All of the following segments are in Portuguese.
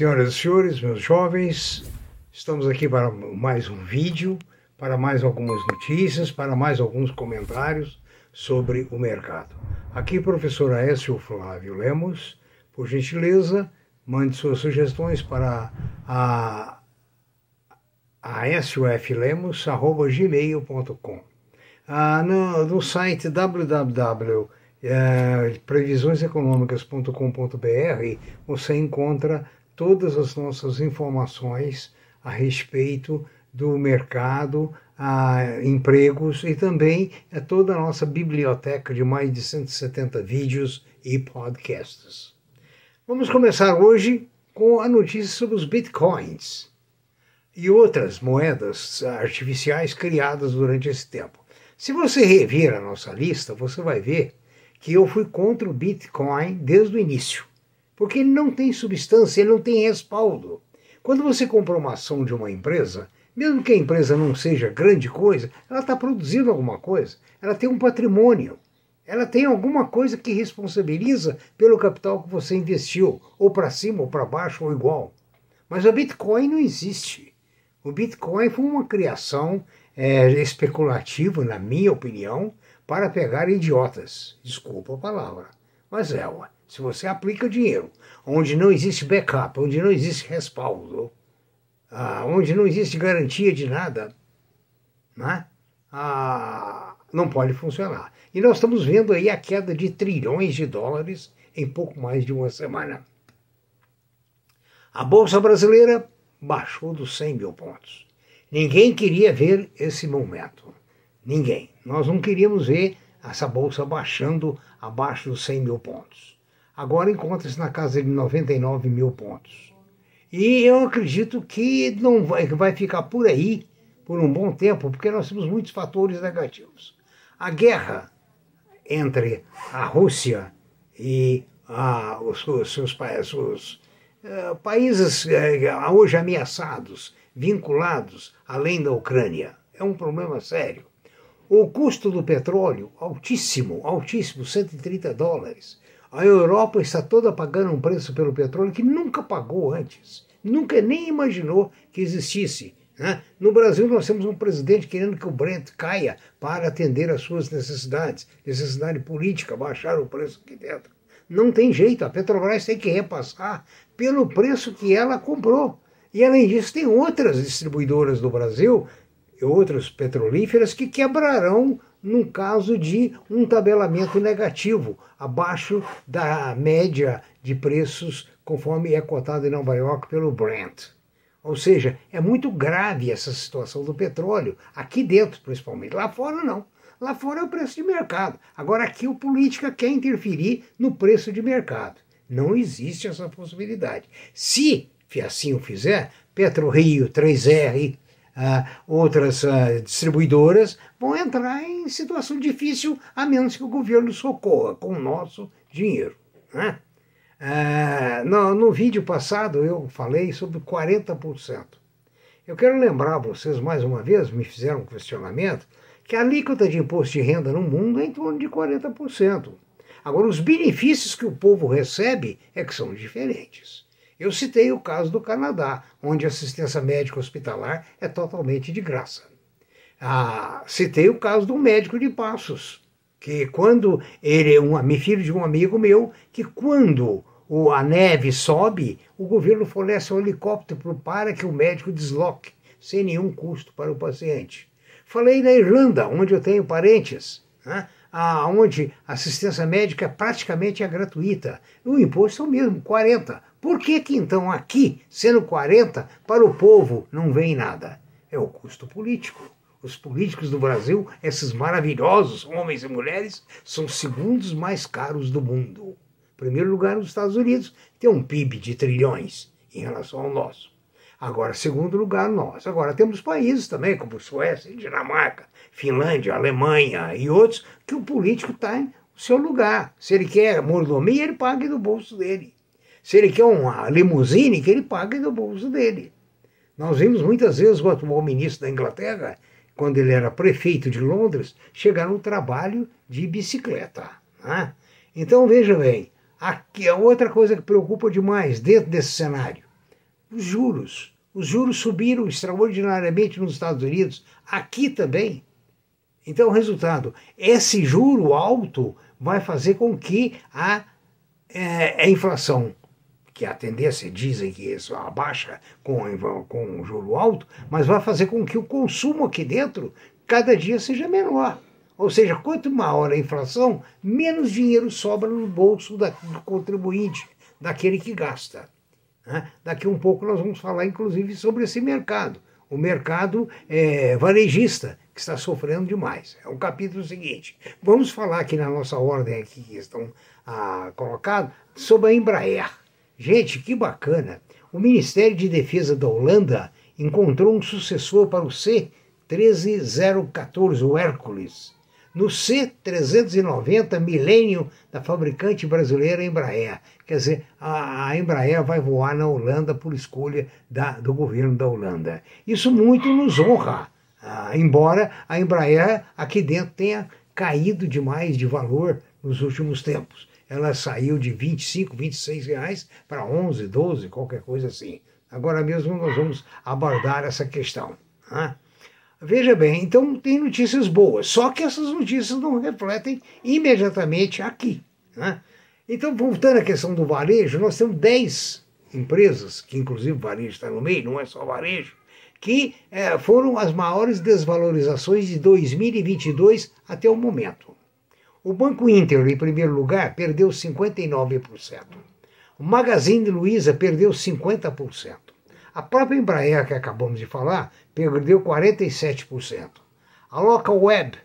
Senhoras e senhores, meus jovens, estamos aqui para mais um vídeo, para mais algumas notícias, para mais alguns comentários sobre o mercado. Aqui, professor Aécio Flávio Lemos, por gentileza, mande suas sugestões para a aesioflemos.gmail.com ah, no, no site www.previsioneseconomicas.com.br você encontra todas as nossas informações a respeito do mercado, a empregos e também é toda a nossa biblioteca de mais de 170 vídeos e podcasts. Vamos começar hoje com a notícia sobre os bitcoins e outras moedas artificiais criadas durante esse tempo. Se você rever a nossa lista, você vai ver que eu fui contra o Bitcoin desde o início porque ele não tem substância, ele não tem respaldo. Quando você compra uma ação de uma empresa, mesmo que a empresa não seja grande coisa, ela está produzindo alguma coisa, ela tem um patrimônio, ela tem alguma coisa que responsabiliza pelo capital que você investiu, ou para cima, ou para baixo, ou igual. Mas o Bitcoin não existe. O Bitcoin foi uma criação é, especulativa, na minha opinião, para pegar idiotas. Desculpa a palavra, mas é, ué. Se você aplica dinheiro onde não existe backup, onde não existe respaldo, ah, onde não existe garantia de nada, né? ah, não pode funcionar. E nós estamos vendo aí a queda de trilhões de dólares em pouco mais de uma semana. A Bolsa Brasileira baixou dos 100 mil pontos. Ninguém queria ver esse momento. Ninguém. Nós não queríamos ver essa bolsa baixando abaixo dos 100 mil pontos agora encontra-se na casa de 99 mil pontos. E eu acredito que não vai, vai ficar por aí por um bom tempo, porque nós temos muitos fatores negativos. A guerra entre a Rússia e os, os seus os, uh, países uh, hoje ameaçados, vinculados além da Ucrânia, é um problema sério. O custo do petróleo, altíssimo, altíssimo, 130 dólares. A Europa está toda pagando um preço pelo petróleo que nunca pagou antes, nunca nem imaginou que existisse. Né? No Brasil, nós temos um presidente querendo que o Brent caia para atender às suas necessidades, necessidade política, baixar o preço aqui dentro. Não tem jeito, a Petrobras tem que repassar pelo preço que ela comprou. E além disso, tem outras distribuidoras do Brasil, outras petrolíferas, que quebrarão num caso de um tabelamento negativo, abaixo da média de preços conforme é cotado em Nova York pelo Brent. Ou seja, é muito grave essa situação do petróleo, aqui dentro principalmente. Lá fora não. Lá fora é o preço de mercado. Agora aqui o política quer interferir no preço de mercado. Não existe essa possibilidade. Se assim o fizer, PetroRio, 3R, uh, outras uh, distribuidoras vão entrar em situação difícil, a menos que o governo socorra com o nosso dinheiro. Né? Uh, no, no vídeo passado eu falei sobre 40%. Eu quero lembrar vocês mais uma vez, me fizeram um questionamento, que a alíquota de imposto de renda no mundo é em torno de 40%. Agora, os benefícios que o povo recebe é que são diferentes. Eu citei o caso do Canadá, onde a assistência médica hospitalar é totalmente de graça. Ah, citei o caso do médico de Passos, que quando ele é um filho de um amigo meu, que quando a neve sobe, o governo fornece um helicóptero para que o médico desloque, sem nenhum custo para o paciente. Falei na Irlanda, onde eu tenho parentes, né? onde a assistência médica praticamente é gratuita. O imposto é o mesmo, 40%. Por que, que então aqui, sendo 40, para o povo não vem nada? É o custo político. Os políticos do Brasil, esses maravilhosos homens e mulheres, são os segundos mais caros do mundo. Em primeiro lugar, os Estados Unidos tem um PIB de trilhões em relação ao nosso. Agora, segundo lugar, nós. Agora, temos países também, como Suécia, Dinamarca, Finlândia, Alemanha e outros, que o político está em seu lugar. Se ele quer mordomia, ele paga do bolso dele. Se ele quer uma limusine, que ele pague do bolso dele. Nós vimos muitas vezes o atual ministro da Inglaterra, quando ele era prefeito de Londres, chegar no trabalho de bicicleta. Né? Então veja bem, aqui a outra coisa que preocupa demais dentro desse cenário. Os juros. Os juros subiram extraordinariamente nos Estados Unidos, aqui também. Então, resultado: esse juro alto vai fazer com que a, é, a inflação, que a tendência dizem que isso abaixa com, com o juro alto, mas vai fazer com que o consumo aqui dentro cada dia seja menor. Ou seja, quanto maior a inflação, menos dinheiro sobra no bolso do contribuinte, daquele que gasta. Né? Daqui um pouco nós vamos falar, inclusive, sobre esse mercado. O mercado é, varejista, que está sofrendo demais. É o capítulo seguinte. Vamos falar aqui na nossa ordem aqui que estão ah, colocados sobre a Embraer. Gente, que bacana! O Ministério de Defesa da Holanda encontrou um sucessor para o C-13014, o Hércules no C390 Millennium da fabricante brasileira Embraer. Quer dizer, a, a Embraer vai voar na Holanda por escolha da, do governo da Holanda. Isso muito nos honra, ah, embora a Embraer aqui dentro tenha caído demais de valor nos últimos tempos. Ela saiu de 25, 26 reais para 11, 12, qualquer coisa assim. Agora mesmo nós vamos abordar essa questão. Né? Veja bem, então tem notícias boas, só que essas notícias não refletem imediatamente aqui. Né? Então, voltando à questão do varejo, nós temos 10 empresas, que inclusive o varejo está no meio, não é só varejo, que é, foram as maiores desvalorizações de 2022 até o momento. O Banco Inter, em primeiro lugar, perdeu 59%. O Magazine Luiza perdeu 50%. A própria Embraer, que acabamos de falar, perdeu 47%. A Local Web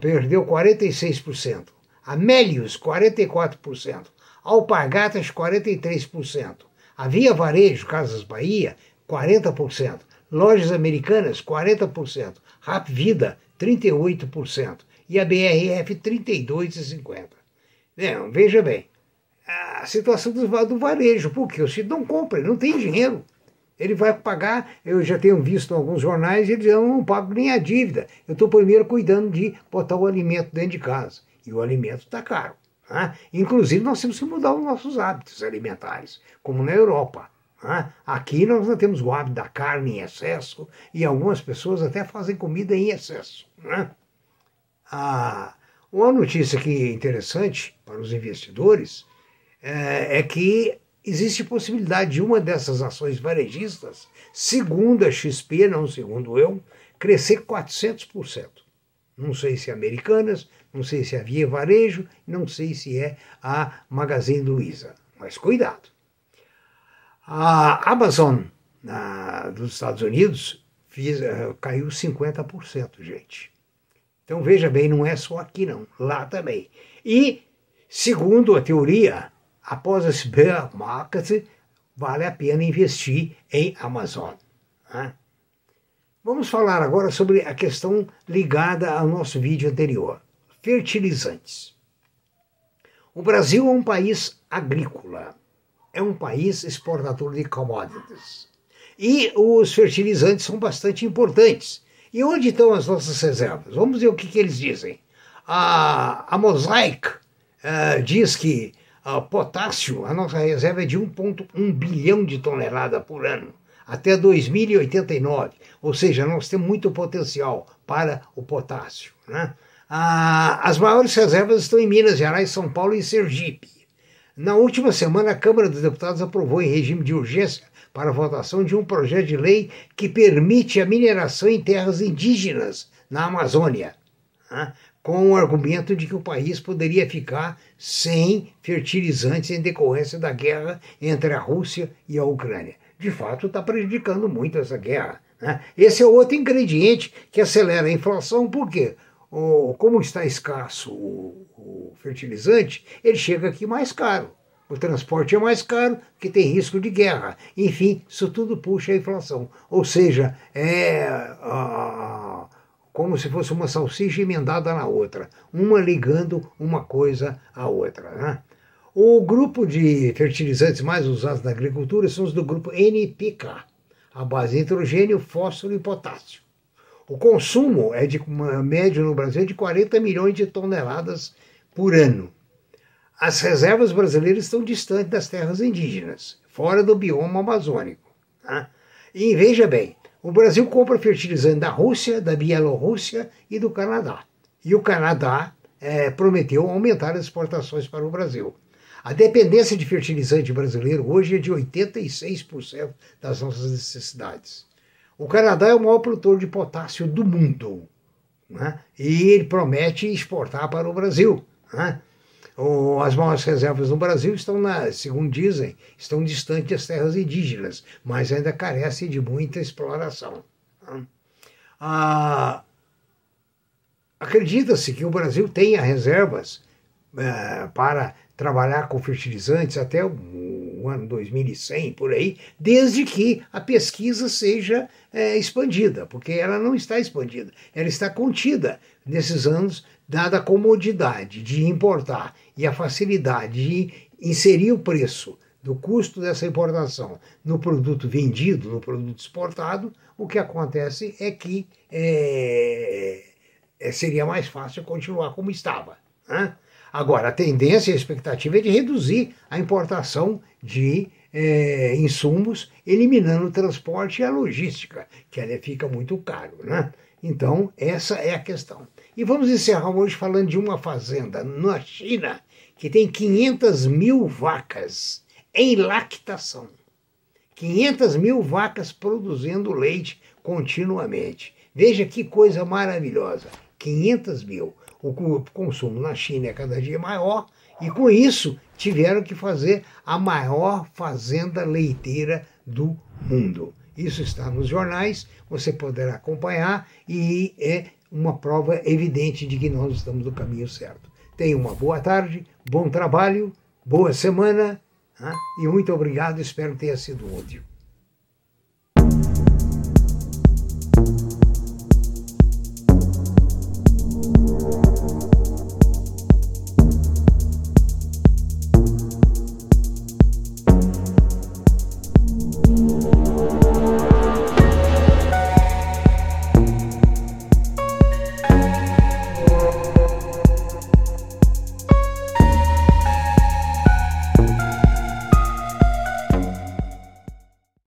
perdeu 46%. A Melius, 44%. A Alpargatas, 43%. A Via Varejo, Casas Bahia, 40%. Lojas Americanas, 40%. Rap Vida, 38%. E a BRF, 32,50%. veja bem, a situação do varejo, porque o Cid não compra, ele não tem dinheiro ele vai pagar. Eu já tenho visto em alguns jornais ele dizendo: eu não pago nem a dívida. Eu estou primeiro cuidando de botar o alimento dentro de casa. E o alimento está caro. Né? Inclusive, nós temos que mudar os nossos hábitos alimentares, como na Europa. Né? Aqui nós não temos o hábito da carne em excesso e algumas pessoas até fazem comida em excesso. Né? Ah, uma notícia que é interessante para os investidores é, é que existe possibilidade de uma dessas ações varejistas, segundo a XP, não segundo eu, crescer 400%. Não sei se é Americanas, não sei se é Via Varejo, não sei se é a Magazine Luiza. Mas cuidado. A Amazon na, dos Estados Unidos fiz, uh, caiu 50%, gente. Então veja bem, não é só aqui não, lá também. E, segundo a teoria, após esse bear market, vale a pena investir em Amazon. Né? Vamos falar agora sobre a questão ligada ao nosso vídeo anterior: fertilizantes. O Brasil é um país agrícola, é um país exportador de commodities. E os fertilizantes são bastante importantes. E onde estão as nossas reservas? Vamos ver o que, que eles dizem. A, a Mosaic uh, diz que uh, potássio, a nossa reserva é de 1,1 bilhão de toneladas por ano, até 2089. Ou seja, nós temos muito potencial para o potássio. Né? Ah, as maiores reservas estão em Minas Gerais, São Paulo e Sergipe. Na última semana, a Câmara dos Deputados aprovou em regime de urgência para votação de um projeto de lei que permite a mineração em terras indígenas na Amazônia. Né? com o argumento de que o país poderia ficar sem fertilizantes em decorrência da guerra entre a Rússia e a Ucrânia. De fato, está prejudicando muito essa guerra. Né? Esse é outro ingrediente que acelera a inflação, porque o, como está escasso o fertilizante, ele chega aqui mais caro. O transporte é mais caro, que tem risco de guerra. Enfim, isso tudo puxa a inflação. Ou seja, é, a, como se fosse uma salsicha emendada na outra, uma ligando uma coisa à outra. Né? O grupo de fertilizantes mais usados na agricultura são os do grupo NPK, a base de nitrogênio, fósforo e potássio. O consumo é de médio no Brasil de 40 milhões de toneladas por ano. As reservas brasileiras estão distantes das terras indígenas, fora do bioma amazônico. Né? E veja bem, o Brasil compra fertilizante da Rússia, da Bielorrússia e do Canadá. E o Canadá é, prometeu aumentar as exportações para o Brasil. A dependência de fertilizante brasileiro hoje é de 86% das nossas necessidades. O Canadá é o maior produtor de potássio do mundo. Né? E ele promete exportar para o Brasil. Né? as maiores reservas no Brasil estão, na, segundo dizem, estão distantes das terras indígenas, mas ainda carecem de muita exploração. Né? Ah, Acredita-se que o Brasil tenha reservas é, para trabalhar com fertilizantes até o, o, ano 2100, por aí, desde que a pesquisa seja é, expandida, porque ela não está expandida, ela está contida nesses anos, dada a comodidade de importar e a facilidade de inserir o preço do custo dessa importação no produto vendido, no produto exportado, o que acontece é que é, é, seria mais fácil continuar como estava. Né? Agora, a tendência e a expectativa é de reduzir a importação de é, insumos, eliminando o transporte e a logística, que ela fica muito caro. Né? Então, essa é a questão. E vamos encerrar hoje falando de uma fazenda na China que tem 500 mil vacas em lactação. 500 mil vacas produzindo leite continuamente. Veja que coisa maravilhosa. 500 mil. O consumo na China é cada dia maior e, com isso, tiveram que fazer a maior fazenda leiteira do mundo. Isso está nos jornais, você poderá acompanhar e é uma prova evidente de que nós estamos no caminho certo. Tenha uma boa tarde, bom trabalho, boa semana né? e muito obrigado. Espero que tenha sido útil.